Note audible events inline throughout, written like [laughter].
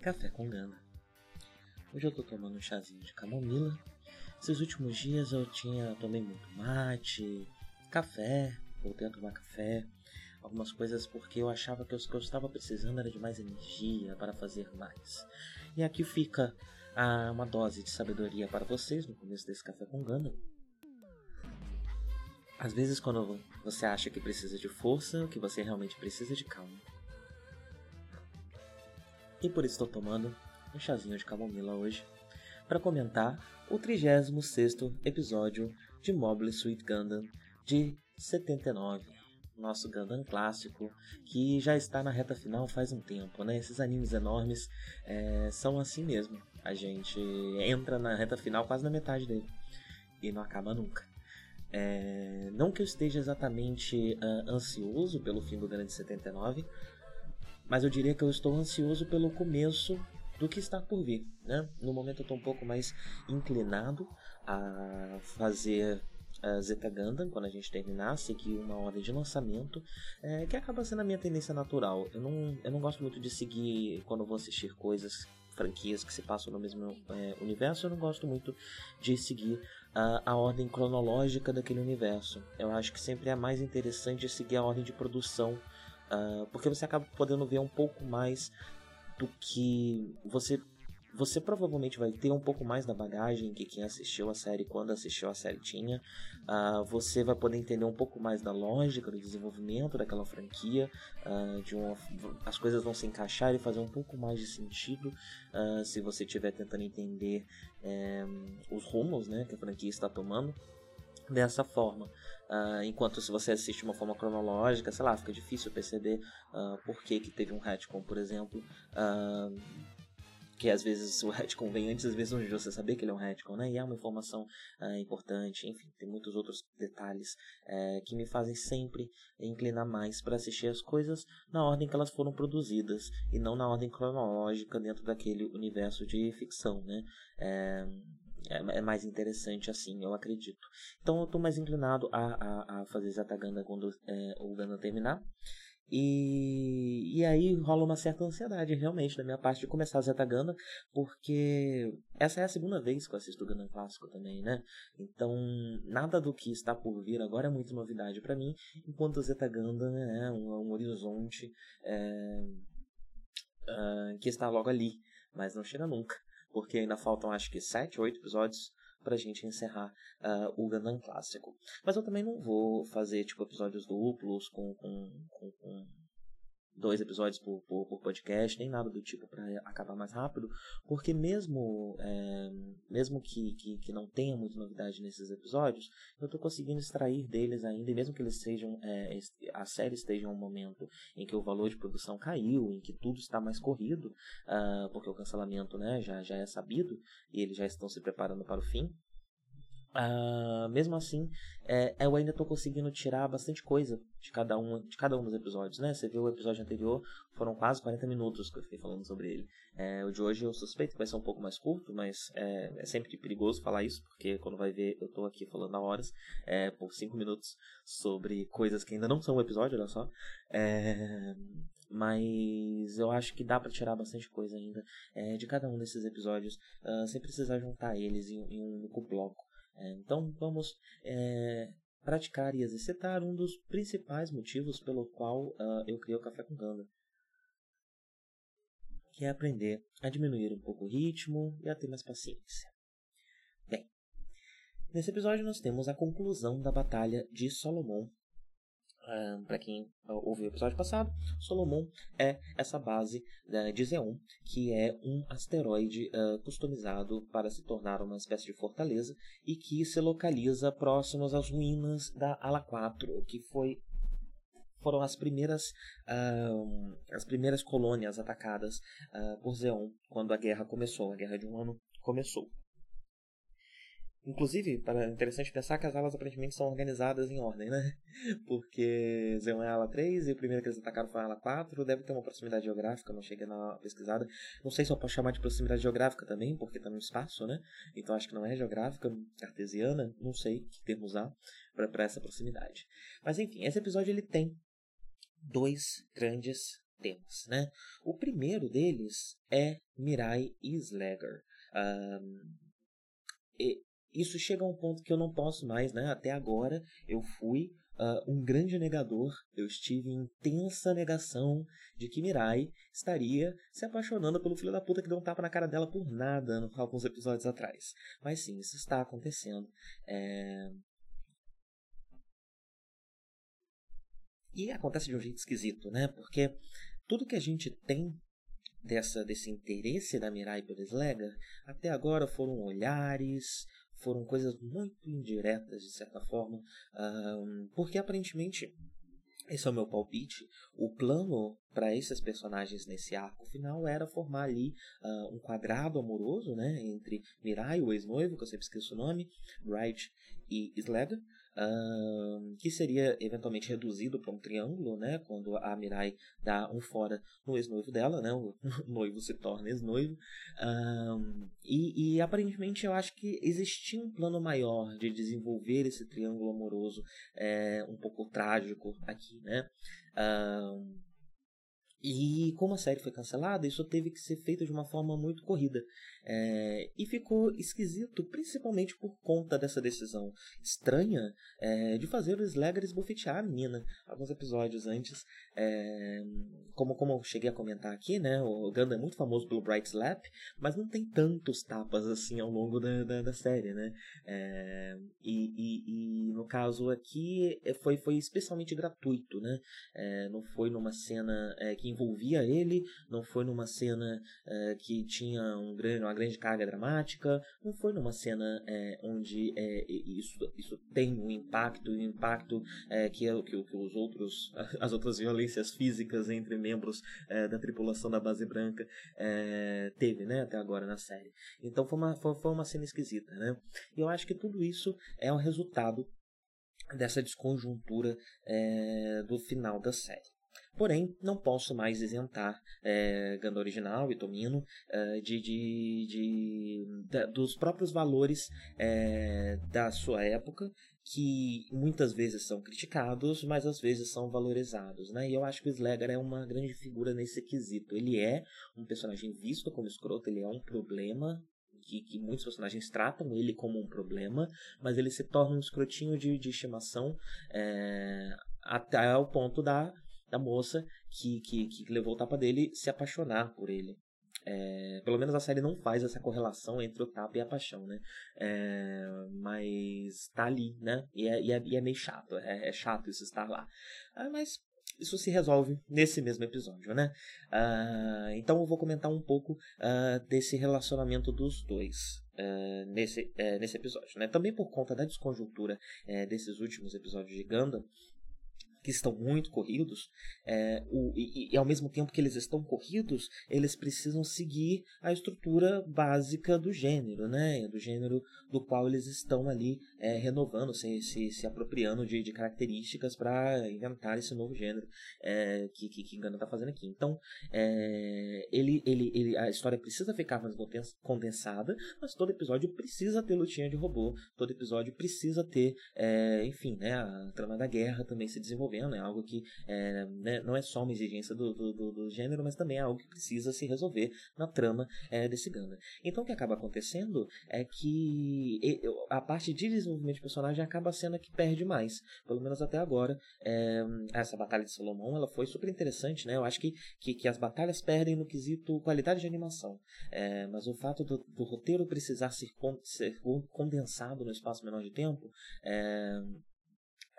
Café com Gana. Hoje eu tô tomando um chazinho de camomila. Esses últimos dias eu tinha tomei muito mate, café, voltei a tomar café, algumas coisas porque eu achava que o que eu estava precisando era de mais energia para fazer mais. E aqui fica ah, uma dose de sabedoria para vocês no começo desse café com Gana. Às vezes, quando você acha que precisa de força, o que você realmente precisa é de calma. E por isso estou tomando um chazinho de camomila hoje para comentar o 36 episódio de Mobile Suit Gundam de 79. Nosso Gundam clássico, que já está na reta final faz um tempo, né? Esses animes enormes é, são assim mesmo. A gente entra na reta final quase na metade dele e não acaba nunca. É, não que eu esteja exatamente uh, ansioso pelo fim do Grande 79, mas eu diria que eu estou ansioso pelo começo do que está por vir. Né? No momento eu estou um pouco mais inclinado a fazer a Zeta Gundam quando a gente terminar, seguir uma ordem de lançamento, é, que acaba sendo a minha tendência natural. Eu não, eu não gosto muito de seguir quando vou assistir coisas franquias que se passam no mesmo é, universo, eu não gosto muito de seguir a, a ordem cronológica daquele universo. Eu acho que sempre é mais interessante seguir a ordem de produção, uh, porque você acaba podendo ver um pouco mais do que você você provavelmente vai ter um pouco mais da bagagem que quem assistiu a série quando assistiu a série tinha. Uh, você vai poder entender um pouco mais da lógica do desenvolvimento daquela franquia. Uh, de uma, as coisas vão se encaixar e fazer um pouco mais de sentido se você estiver tentando entender eh, os rumos né, que a franquia está tomando dessa forma. Uh, enquanto se você assiste de uma forma cronológica, sei lá, fica difícil perceber uh, por que, que teve um retcon, por exemplo. Uh, que às vezes o retcon vem antes, às vezes não você saber que ele é um retcon, né? E é uma informação importante, enfim, tem muitos outros detalhes uh, que me fazem sempre inclinar mais para assistir as coisas na ordem que elas foram produzidas e não na ordem cronológica dentro daquele universo de ficção, né? É, é, mais interessante assim, eu acredito. Então eu estou mais inclinado a, a, a fazer Zataganda quando é, o Ganda terminar. E, e aí rola uma certa ansiedade, realmente, da minha parte de começar a Zeta Gundam, porque essa é a segunda vez que eu assisto o Gundam Clássico também, né? Então, nada do que está por vir agora é muito novidade para mim, enquanto o Zeta Gundam é um, um horizonte é, uh, que está logo ali, mas não chega nunca, porque ainda faltam acho que sete, oito episódios pra gente encerrar uh, o Gundam clássico. Mas eu também não vou fazer tipo episódios duplos com, com, com, com dois episódios por, por, por, podcast, nem nada do tipo para acabar mais rápido, porque mesmo é, mesmo que, que, que, não tenha muita novidade nesses episódios, eu estou conseguindo extrair deles ainda, e mesmo que eles sejam é, a série esteja em um momento em que o valor de produção caiu, em que tudo está mais corrido, uh, porque o cancelamento né, já, já é sabido e eles já estão se preparando para o fim, Uh, mesmo assim, é, eu ainda estou conseguindo tirar bastante coisa de cada, um, de cada um dos episódios, né? Você viu o episódio anterior, foram quase 40 minutos que eu fiquei falando sobre ele. É, o de hoje eu suspeito que vai ser um pouco mais curto, mas é, é sempre perigoso falar isso, porque quando vai ver, eu estou aqui falando há horas, é, por 5 minutos, sobre coisas que ainda não são um episódio, olha só. É, mas eu acho que dá para tirar bastante coisa ainda é, de cada um desses episódios, uh, sem precisar juntar eles em, em um único bloco. É, então vamos é, praticar e exercitar um dos principais motivos pelo qual uh, eu criei o Café com Ganda. que é aprender a diminuir um pouco o ritmo e a ter mais paciência. Bem, nesse episódio nós temos a conclusão da Batalha de Solomon. Para quem ouviu o episódio passado, Solomon é essa base de Zeon, que é um asteroide uh, customizado para se tornar uma espécie de fortaleza e que se localiza próximos às ruínas da Ala 4, que foi foram as primeiras uh, as primeiras colônias atacadas uh, por Zeon quando a guerra começou, a guerra de um ano começou. Inclusive, para interessante pensar que as alas aparentemente são organizadas em ordem, né? [laughs] Porque Zeon é a ala 3 e o primeiro que eles atacaram foi a ala 4. Deve ter uma proximidade geográfica, não cheguei na pesquisada. Não sei se eu posso chamar de proximidade geográfica também, porque está no espaço, né? Então acho que não é geográfica, cartesiana, não sei que termo usar para essa proximidade. Mas enfim, esse episódio ele tem dois grandes temas, né? O primeiro deles é Mirai e Slager. Um, isso chega a um ponto que eu não posso mais, né? Até agora eu fui uh, um grande negador. Eu estive em intensa negação de que Mirai estaria se apaixonando pelo filho da puta que deu um tapa na cara dela por nada alguns episódios atrás. Mas sim, isso está acontecendo. É... E acontece de um jeito esquisito, né? Porque tudo que a gente tem dessa, desse interesse da Mirai pelo Slager, até agora foram olhares, foram coisas muito indiretas, de certa forma, porque aparentemente, esse é o meu palpite, o plano para esses personagens nesse arco final era formar ali uh, um quadrado amoroso né, entre Mirai, o ex-noivo, que eu sempre esqueço o nome, Bright e Slager, que seria eventualmente reduzido para um triângulo, né, quando a Mirai dá um fora no ex-noivo dela, né, o [laughs] noivo se torna ex-noivo. E, e, aparentemente eu acho que existia um plano maior de desenvolver esse triângulo amoroso é, um pouco trágico aqui, né? E como a série foi cancelada, isso teve que ser feito de uma forma muito corrida. É, e ficou esquisito, principalmente por conta dessa decisão estranha é, de fazer o Slager esbofetear a menina. Alguns episódios antes, é, como, como eu cheguei a comentar aqui, né, o Gundam é muito famoso pelo Bright Slap, mas não tem tantos tapas assim ao longo da, da, da série. Né? É, e, e, e, no caso aqui é, foi, foi especialmente gratuito. Né? É, não foi numa cena é, envolvia ele, não foi numa cena que tinha um grande uma grande carga dramática, não foi numa cena é, onde é, isso, isso tem um impacto, um impacto é, que, é, que, que os outros, [laughs] as outras violências físicas entre membros é, da tripulação da base branca é, teve, né, até agora na série. Então foi uma, foi, foi uma cena esquisita, né? E eu acho que tudo isso é o resultado dessa desconjuntura é, do final da série. Porém, não posso mais isentar é, Ganda Original e Tomino é, de, de, de, dos próprios valores é, da sua época, que muitas vezes são criticados, mas às vezes são valorizados. Né? E eu acho que o Slager é uma grande figura nesse quesito. Ele é um personagem visto como escroto, ele é um problema que, que, muitos personagens tratam ele como um problema, mas ele se torna um escrotinho de, de estimação é, até o ponto da da moça que, que, que levou o tapa dele se apaixonar por ele. É, pelo menos a série não faz essa correlação entre o tapa e a paixão, né? É, mas tá ali, né? E é, e é, e é meio chato, é, é, chato isso estar lá. Ah, mas isso se resolve nesse mesmo episódio, né? Ah, então eu vou comentar um pouco ah, desse relacionamento dos dois. Uh, nesse, uh, nesse episódio. Né? Também por conta da desconjuntura uh, desses últimos episódios de Gundam, que estão muito corridos, é, o, e, e, ao mesmo tempo que eles estão corridos, eles precisam seguir a estrutura básica do gênero, né? Do gênero do qual eles estão ali é, renovando, se, se, se apropriando de, de características para inventar esse novo gênero é, que, que, que está fazendo aqui. Então, é, ele, ele, ele, a história precisa ficar mais condensada, mas todo episódio precisa ter lutinha de robô, todo episódio precisa ter, é, enfim, né, a trama da guerra também se desenvolvendo resolvendo, é algo que é, né, não é só uma exigência do, do, do, do, gênero, mas também é algo que precisa se resolver na trama é, desse Ganda. Então o que acaba acontecendo é que a parte de desenvolvimento de personagem acaba sendo a que perde mais, pelo menos até agora. É, essa batalha de Salomão ela foi super interessante, né? Eu acho que, que, que as batalhas perdem no quesito qualidade de animação, é, mas o fato do, do roteiro precisar ser, ser condensado no espaço menor de tempo é,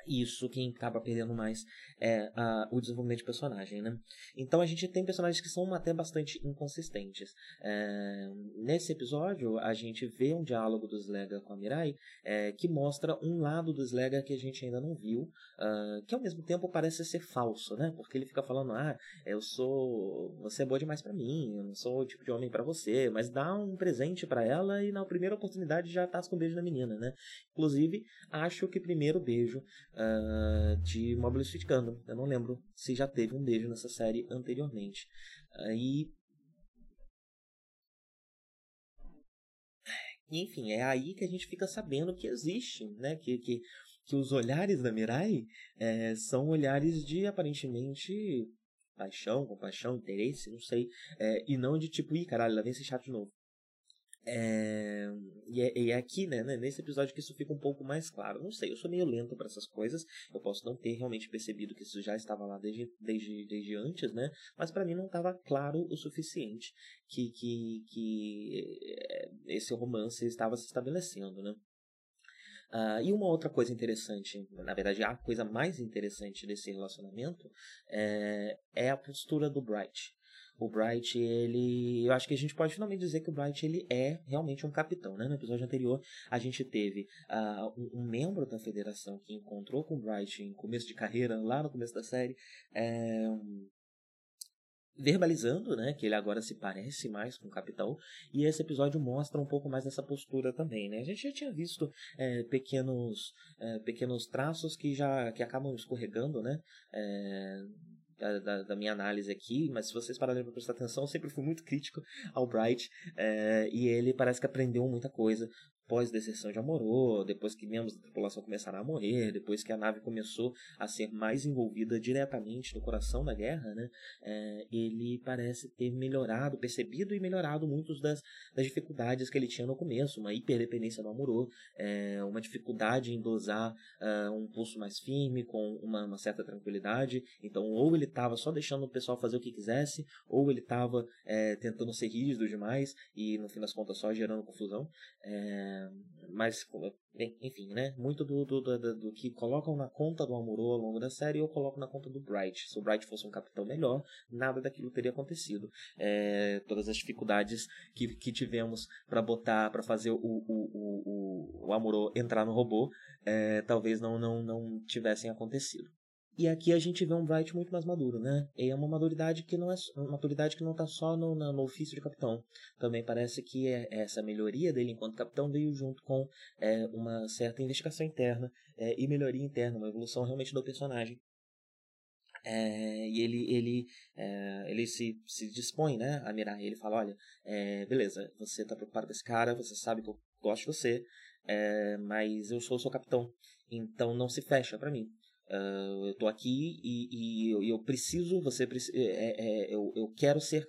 isso quem acaba perdendo mais é a, o desenvolvimento de personagem, né? Então a gente tem personagens que são até bastante inconsistentes. É, nesse episódio a gente vê um diálogo do Slega com a Mirai é, que mostra um lado do Slega que a gente ainda não viu, uh, que ao mesmo tempo parece ser falso, né? Porque ele fica falando, ah, eu sou, você é boa demais para mim, eu não sou o tipo de homem para você, mas dá um presente para ela e na primeira oportunidade já tá com um beijo na menina, né? Inclusive acho que primeiro beijo uh, de Mobile Suit Gundam. Eu não lembro se já teve um beijo nessa série anteriormente. Aí. Enfim, é aí que a gente fica sabendo que existe, né? Que, que, que os olhares da Mirai é, são olhares de aparentemente paixão, compaixão, interesse, não sei. É, e não de tipo, ih, caralho, lá vem esse chato de novo. É, e, é, e é aqui, né, né, nesse episódio que isso fica um pouco mais claro. Não sei, eu sou meio lento para essas coisas. Eu posso não ter realmente percebido que isso já estava lá desde, desde, desde antes, né? Mas para mim não estava claro o suficiente que, que, que é, esse romance estava se estabelecendo, né? Uh, e uma outra coisa interessante, na verdade, a coisa mais interessante desse relacionamento é, é a postura do Bright o Bright, ele. Eu acho que a gente pode finalmente dizer que o Bright ele é realmente um capitão. Né? No episódio anterior, a gente teve uh, um, membro da federação que encontrou com o Bright em começo de carreira, lá no começo da série. É, verbalizando, né, que ele agora se parece mais com o capitão, e esse episódio mostra um pouco mais dessa postura também, né? A gente já tinha visto é, pequenos, é, pequenos traços que já que acabam escorregando, né? É, da, da, minha análise aqui, mas se vocês pararem para prestar atenção, eu sempre fui muito crítico ao Bright é, e ele parece que aprendeu muita coisa pós-deserção de Amorô, depois que membros da tripulação começaram a morrer, depois que a nave começou a ser mais envolvida diretamente no coração da guerra, né, é, ele parece ter melhorado, percebido e melhorado muitas das, das dificuldades que ele tinha no começo, uma hiperdependência do Amorô, é, uma dificuldade em dosar uh, um pulso mais firme, com uma, uma certa tranquilidade, então ou ele estava só deixando o pessoal fazer o que quisesse, ou ele estava é, tentando ser rígido demais e no fim das contas só gerando confusão. É, mas, enfim, né? Muito do, do, do, do, que colocam na conta do Amuro ao longo da série eu coloco na conta do Bright. Se o Bright fosse um capitão melhor, nada daquilo teria acontecido. É, todas as dificuldades que, que tivemos para botar, para fazer o, o, o, o, Amuro entrar no robô, é, talvez não, não, não tivessem acontecido. E aqui a gente vê um Bright muito mais maduro, né? E é uma maturidade que não é uma maturidade que não está só no, no, ofício de capitão. Também parece que é, essa melhoria dele enquanto capitão veio junto com é, uma certa investigação interna é, e melhoria interna, uma evolução realmente do personagem. É, e ele ele é, ele se, se dispõe né a mirar ele fala olha é, beleza você está preocupado com esse cara você sabe que eu gosto de você é, mas eu sou seu capitão então não se fecha para mim Uh, eu estou aqui e, e eu, eu, preciso, você é, é, eu, eu quero ser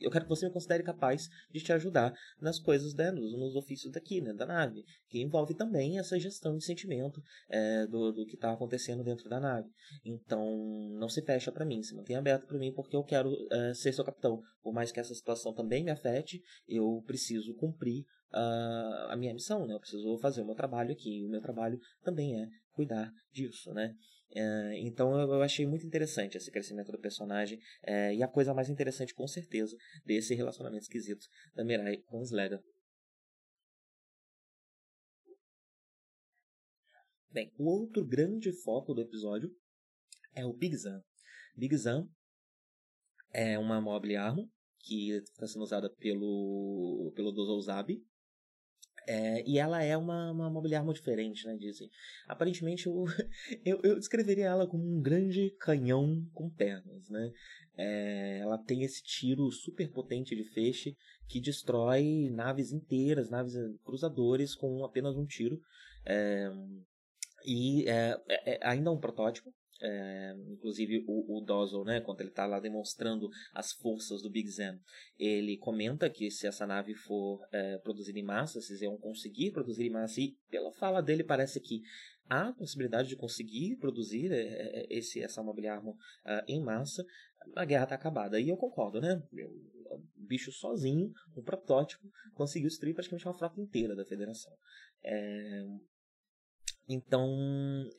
eu quero que você me considere capaz de te ajudar nas coisas, né, nos, nos ofícios daqui, né, da nave, que envolve também essa gestão de sentimento é, do, do que está acontecendo dentro da nave. Então, não se fecha para mim, se mantém aberto para mim, porque eu quero é, ser seu capitão. Por mais que essa situação também me afete, eu preciso cumprir uh, a minha missão, né? Eu preciso fazer o meu trabalho aqui. E o meu trabalho também é cuidar disso, né? É, então eu achei muito interessante esse crescimento do personagem é, e a coisa mais interessante com certeza desse relacionamento esquisito da Mirai com o. Bem, o outro grande foco do episódio é o Big Zan. Big Zan é uma mobile armo que está sendo usada pelo, pelo Dozouzabi, é, e ela é uma, uma mobiliário muito diferente, né? Dizem. Aparentemente, eu, [laughs] eu, eu, descreveria ela como um grande canhão com pernas, né? É, ela tem esse tiro super potente de feixe que destrói naves inteiras, naves eh, cruzadores com apenas um tiro. É, e é, é, é ainda é um protótipo. É, inclusive o, o Dozzle, né, quando ele está lá demonstrando as forças do Big Zam, ele comenta que se essa nave for é, produzida em massa, se eles iam conseguir produzir em massa, e pela fala dele parece que há a possibilidade de conseguir produzir é, é, esse, essa armor uh, em massa, a guerra está acabada. E eu concordo, né? O bicho sozinho, um protótipo, conseguiu destruir praticamente uma frota inteira da federação. É, então,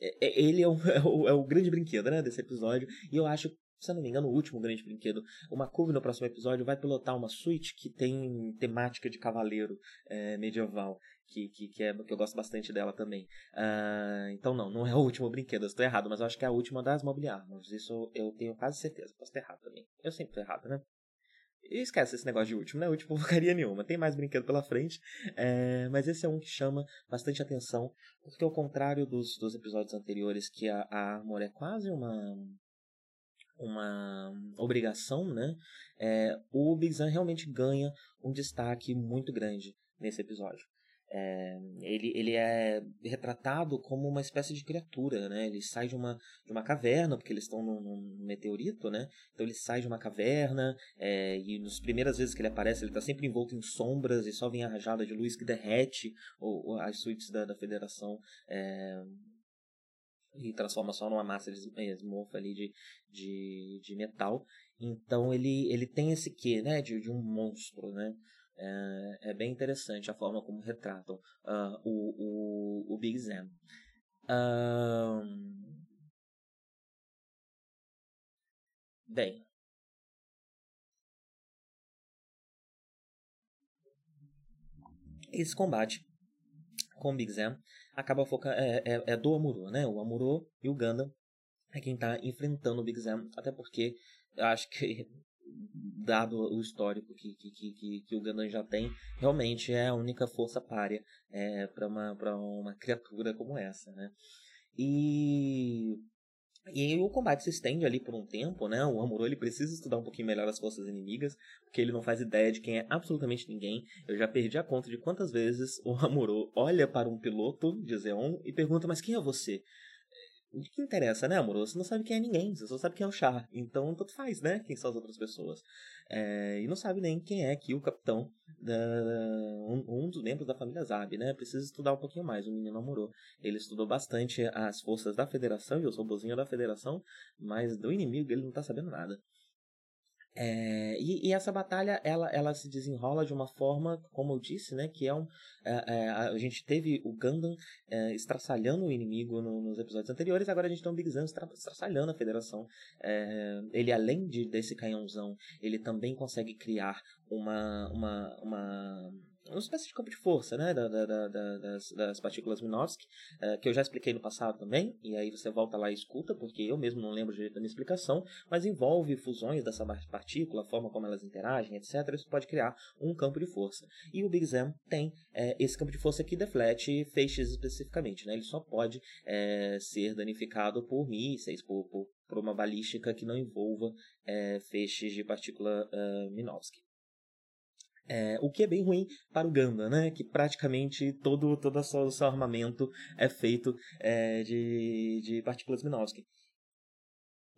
é, é, ele é o, [laughs] é, o, é o, grande brinquedo né, desse episódio. E eu acho, se eu não me engano, o último grande brinquedo. O Makuvi, no próximo episódio, vai pilotar uma suíte que tem temática de cavaleiro é, medieval. Que, que, que, é, que eu gosto bastante dela também. Uh, então, não, não é o último brinquedo, eu estou errado, mas eu acho que é a última das Mobile Armors. Isso eu tenho quase certeza. Posso estar errado também. Eu sempre estou errado, né? E esquece esse negócio de último, né? Último [laughs] porcaria nenhuma. Tem mais brinquedo pela frente. É, mas esse é um que chama bastante atenção. Porque ao contrário dos, dos episódios anteriores, que a, a Armor é quase uma uma obrigação, né? É, o Big realmente ganha um destaque muito grande nesse episódio. É, ele, ele é retratado como uma espécie de criatura, né? Ele sai de uma, de uma caverna, porque eles estão num, num meteorito, né? Então ele sai de uma caverna é, e nas primeiras vezes que ele aparece, ele está sempre envolto em sombras e só vem a rajada de luz que derrete ou, ou as suítes da, da Federação é, e transforma só numa massa esmorfa ali de, de, de metal. Então ele, ele tem esse quê, né? De, de um monstro, né? É, é bem interessante a forma como retratam uh, o, o, o Big Zam. bem, esse combate com o Big Zam acaba focando é, é, é, do Amuro, né? O Amuro e o Gundam é quem está enfrentando o Big Zam, até porque eu acho que dado o histórico que, que, que, que o Ganon já tem, realmente é a única força párea é, para uma, uma criatura como essa, né? E e o combate se estende ali por um tempo, né? O Amuro ele precisa estudar um pouquinho melhor as forças inimigas, porque ele não faz ideia de quem é absolutamente ninguém. Eu já perdi a conta de quantas vezes o Amuro olha para um piloto de Zeon e pergunta: Mas quem é você? O que interessa, né, amor? Você não sabe quem é ninguém, você só sabe quem é o Char. Então, tanto faz, né? Quem são as outras pessoas. É, e não sabe nem quem é aqui o capitão, da, um, um, dos membros da família Zab, né? Precisa estudar um pouquinho mais. O menino amorou. Ele estudou bastante as forças da federação e os robozinhos da federação, mas do inimigo ele não tá sabendo nada. É, e, e, essa batalha ela, ela se desenrola de uma forma, como eu disse, né, que é um. É, é, a gente teve o Gundam é, estraçalhando o inimigo no, nos episódios anteriores, agora a gente tem o Big Zan estraçalhando a federação. É, ele, além de, desse canhãozão, ele também consegue criar uma, uma, uma uma espécie de campo de força, né, da, da, da, das, das, partículas Minovsky, uh, que eu já expliquei no passado também, e aí você volta lá e escuta, porque eu mesmo não lembro direito da minha explicação, mas envolve fusões dessa partícula, a forma como elas interagem, etc. Isso pode criar um campo de força. E o Big Zam tem é, esse campo de força que deflete feixes especificamente, né, ele só pode é, ser danificado por mísseis, por, por, por uma balística que não envolva é, feixes de partícula uh, Minovsky. É, o que é bem ruim para o Ganda, né? Que praticamente todo, todo o seu armamento é feito é, de, de partículas Minovsky.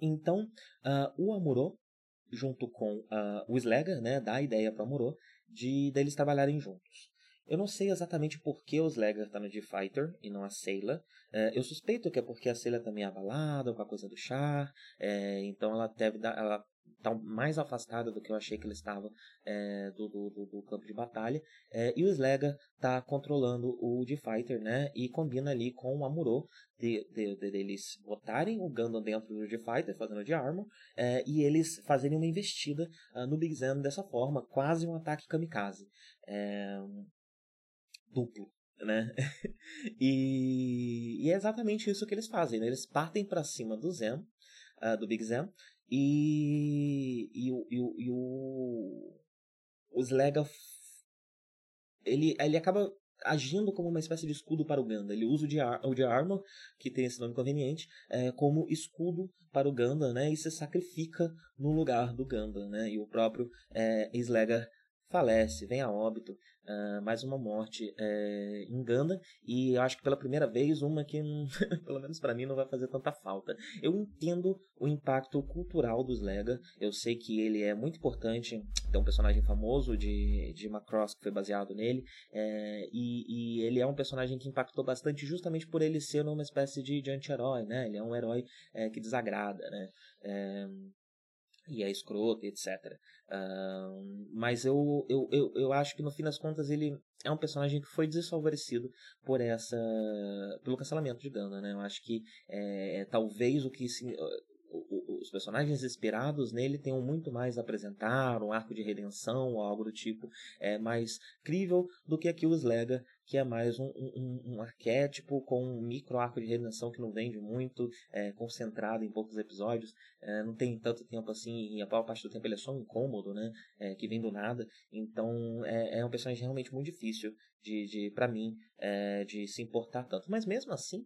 Então, uh, o Amuro, junto com uh, o Slegger, né, dá a ideia para o Amuro de deles trabalharem juntos. Eu não sei exatamente por que o Slegger está no G-Fighter e não a Sailor. É, eu suspeito que é porque a Sailor também é abalada com a coisa do char. É, então ela deve dar, ela mais afastada do que eu achei que ele estava é, do, do, do, campo de batalha. É, e o Slega está controlando o D-Fighter, né? E combina ali com o Amuro de, de, de, eles botarem o Gundam dentro do D-Fighter, fazendo de armor, é, e eles fazerem uma investida uh, no Big Zam dessa forma, quase um ataque kamikaze. Duplo. Né? [laughs] e, e, é exatamente isso que eles fazem. Né? Eles partem para cima do Zen, uh, do Big Zen, e, e, o, e, o, e o, o Slega ele, ele acaba agindo como uma espécie de escudo para o Ganda. Ele usa o de, o de Armor, que tem esse nome conveniente, é, como escudo para o Ganda, né? E se sacrifica no lugar do Ganda, né? E o próprio é, falece, vem a óbito, uh, mais uma morte é, em Ganda, e eu acho que pela primeira vez, uma que, [laughs] pelo menos para mim, não vai fazer tanta falta. Eu entendo o impacto cultural dos Lega, eu sei que ele é muito importante, tem um personagem famoso de, de Macross que foi baseado nele, é, e, e, ele é um personagem que impactou bastante justamente por ele ser uma espécie de, anti-herói, né? Ele é um herói é, que desagrada, né? E é escroto, etc. Uh, mas eu, eu, eu, eu acho que no fim das contas ele é um personagem que foi desfavorecido por essa pelo cancelamento de Ganda, né? Eu acho que é talvez o que se, os personagens inspirados nele tenham muito mais a apresentar, um arco de redenção ou algo do tipo é mais crível do que aqui o Slega, que é mais um, um, um, arquétipo com um micro arco de redenção que não vende muito, é, concentrado em poucos episódios, é, não tem tanto tempo assim, e a maior parte do tempo ele é só um incômodo, né, é, que vem do nada, então é, é um personagem realmente muito difícil de, de para mim, é, de se importar tanto, mas mesmo assim,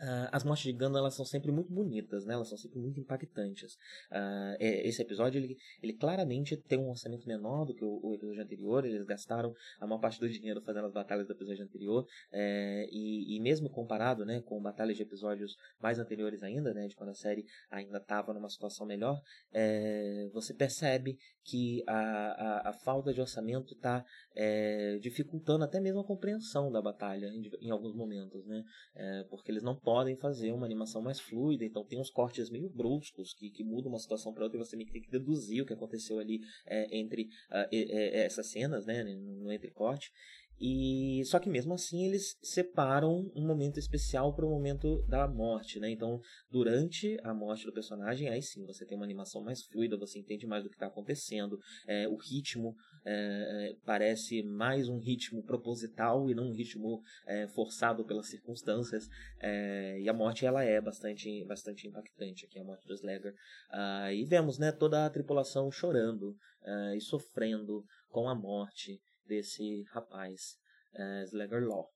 Uh, as mortes de Gandalf elas são sempre muito bonitas, né? Elas são sempre muito impactantes. Uh, esse episódio ele, ele claramente tem um orçamento menor do que o, o, episódio anterior. Eles gastaram a maior parte do dinheiro fazendo as batalhas do episódio anterior é, e, e, mesmo comparado, né, com batalhas de episódios mais anteriores ainda, né, de quando a série ainda estava numa situação melhor, é, você percebe que a, a, a falta de orçamento está é, dificultando até mesmo a compreensão da batalha em, em alguns momentos, né? É, porque eles não podem fazer uma animação mais fluida, então tem uns cortes meio bruscos que, que mudam uma situação para outra e você tem que deduzir o que aconteceu ali é, entre uh, essas cenas, né? No entrecorte. E só que mesmo assim eles separam um momento especial para o momento da morte, né? Então, durante a morte do personagem, aí sim você tem uma animação mais fluida, você entende mais do que está acontecendo, é, o ritmo é, parece mais um ritmo proposital e não um ritmo é, forçado pelas circunstâncias. É, e a morte ela é bastante, bastante impactante aqui, a morte do Slayer. Ah, e vemos, né, toda a tripulação chorando ah, e sofrendo com a morte desse rapaz, uh, Slagger Law.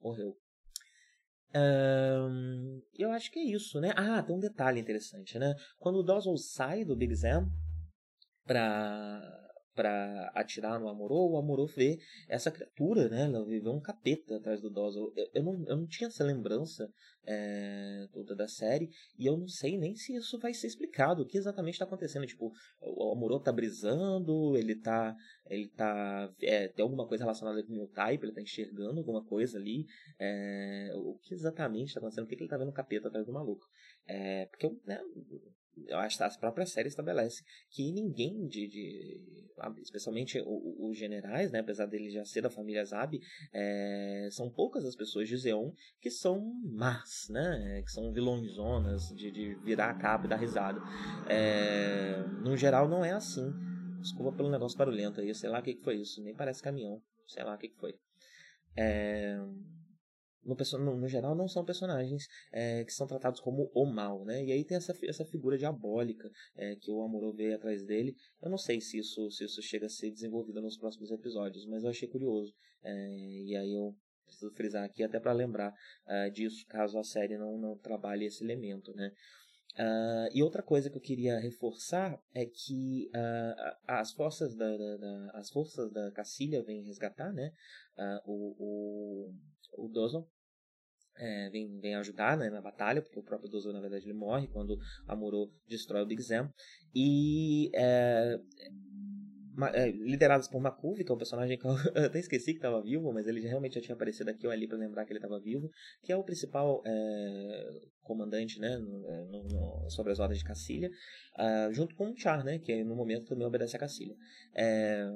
Morreu. Um, eu acho que é isso, né? Ah, tem um detalhe interessante, né? Quando o Dawson sai do Big Zam pra para atirar no Amorô, o Amorô vê essa criatura, né? Ela vê um capeta atrás do Dozel. Eu, eu, não, eu não tinha essa lembrança é, toda da série e eu não sei nem se isso vai ser explicado. O que exatamente está acontecendo? Tipo, o Amorô tá brisando, ele tá. Ele tá. É, tem alguma coisa relacionada com o type, ele tá enxergando alguma coisa ali. É, o que exatamente está acontecendo? Por que, que ele tá vendo um capeta atrás do maluco? É, porque né, eu acho que a própria série estabelece que ninguém de, de especialmente os generais, né, apesar dele já ser da família Zab, é, são poucas as pessoas de Zeon que são más, né, que são vilõezonas de, de virar a capa e dar risada. É, no geral não é assim. Desculpa pelo negócio barulhento aí, sei lá o que, que foi isso, nem parece caminhão, sei lá o que, que foi. É, no, no, geral, não são personagens é, que são tratados como o mal, né? E aí tem essa, essa figura diabólica é, que o Amuro vê atrás dele. Eu não sei se isso, se isso chega a ser desenvolvido nos próximos episódios, mas eu achei curioso. É, e aí eu preciso frisar aqui até para lembrar uh, disso, caso a série não, não trabalhe esse elemento, né? Uh, e outra coisa que eu queria reforçar é que uh, as forças da, da, da, as forças da Cacilha vêm resgatar né, uh, o, o, o Dozon é, vem, vem ajudar né, na batalha, porque o próprio Dozo, na verdade, ele morre quando Amuro destrói o Big Zam. E é, é, por Makuvi, que é um personagem que eu [laughs] até esqueci que estava vivo, mas ele realmente já tinha aparecido aqui ou ali para lembrar que ele estava vivo, que é o principal é, comandante né, no, é, no, sobre as ordens de Cacilha, uh, junto com o Char, né, que no momento também obedece a Cacilha. É,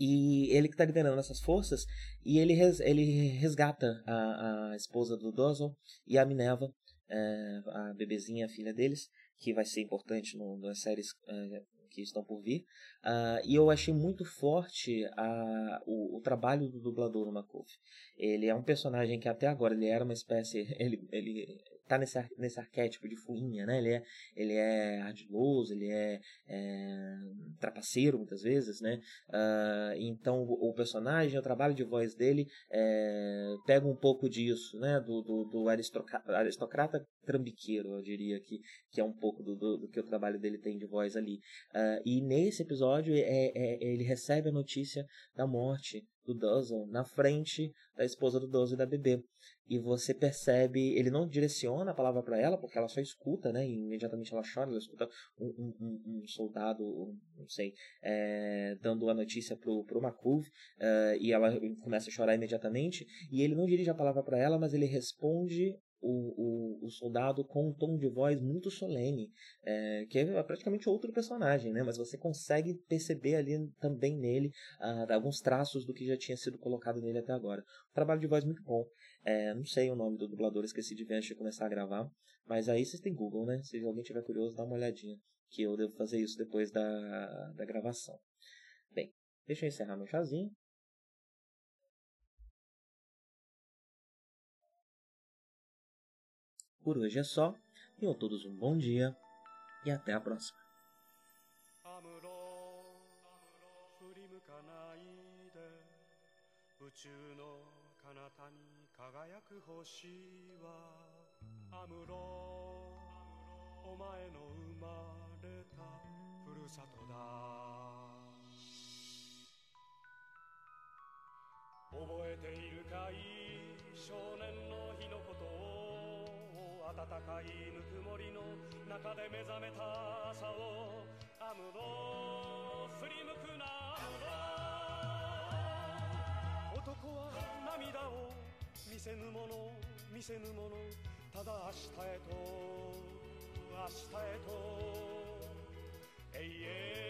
e ele que está liderando essas forças, e ele, res, ele resgata a, a esposa do Dozel e a Minerva, é, a bebezinha, a filha deles, que vai ser importante no, nas séries é, que estão por vir. Uh, e eu achei muito forte a, o, o, trabalho do dublador no Makuf. Ele é um personagem que até agora ele era uma espécie. [laughs] Ele, ele tá nesse, nesse arquétipo de fuinha, né? Ele é, ele é ardiloso, ele é, é trapaceiro muitas vezes, né? Uh, então o, o, personagem, o trabalho de voz dele é, pega um pouco disso, né? Do, do, do aristocrata, aristocrata trambiqueiro, eu diria que, que é um pouco do, do, do, que o trabalho dele tem de voz ali. Uh, Uh, e nesse episódio é, é, ele recebe a notícia da morte do Duzzle na frente da esposa do Duzzle e da bebê. E você percebe, ele não direciona a palavra para ela, porque ela só escuta, né? E imediatamente ela chora, ela escuta um, um, um soldado, não sei, é, dando a notícia pro, pro Makuv, uh, e ela começa a chorar imediatamente. E ele não dirige a palavra para ela, mas ele responde soldado com um tom de voz muito solene, é, que é praticamente outro personagem, né? Mas você consegue perceber ali também nele uh, alguns traços do que já tinha sido colocado nele até agora. Um trabalho de voz muito bom. É, não sei o nome do dublador, esqueci de ver antes de começar a gravar. Mas aí vocês têm Google, né? Se alguém tiver curioso, dá uma olhadinha. Que eu devo fazer isso depois da, da gravação. Bem, deixa eu encerrar meu chazinho. Por hoje é só. Tenham todos um bom dia e até a próxima. 宇宙の彼方に輝く星はアムロお前の生まれたふるさとだ覚えているかい少年の日のことを 暖かいぬくもりの中で目覚めた朝をアムロ振り向くなアムロ男は涙を見せぬもの見せぬものただ明日へと明日へと。永遠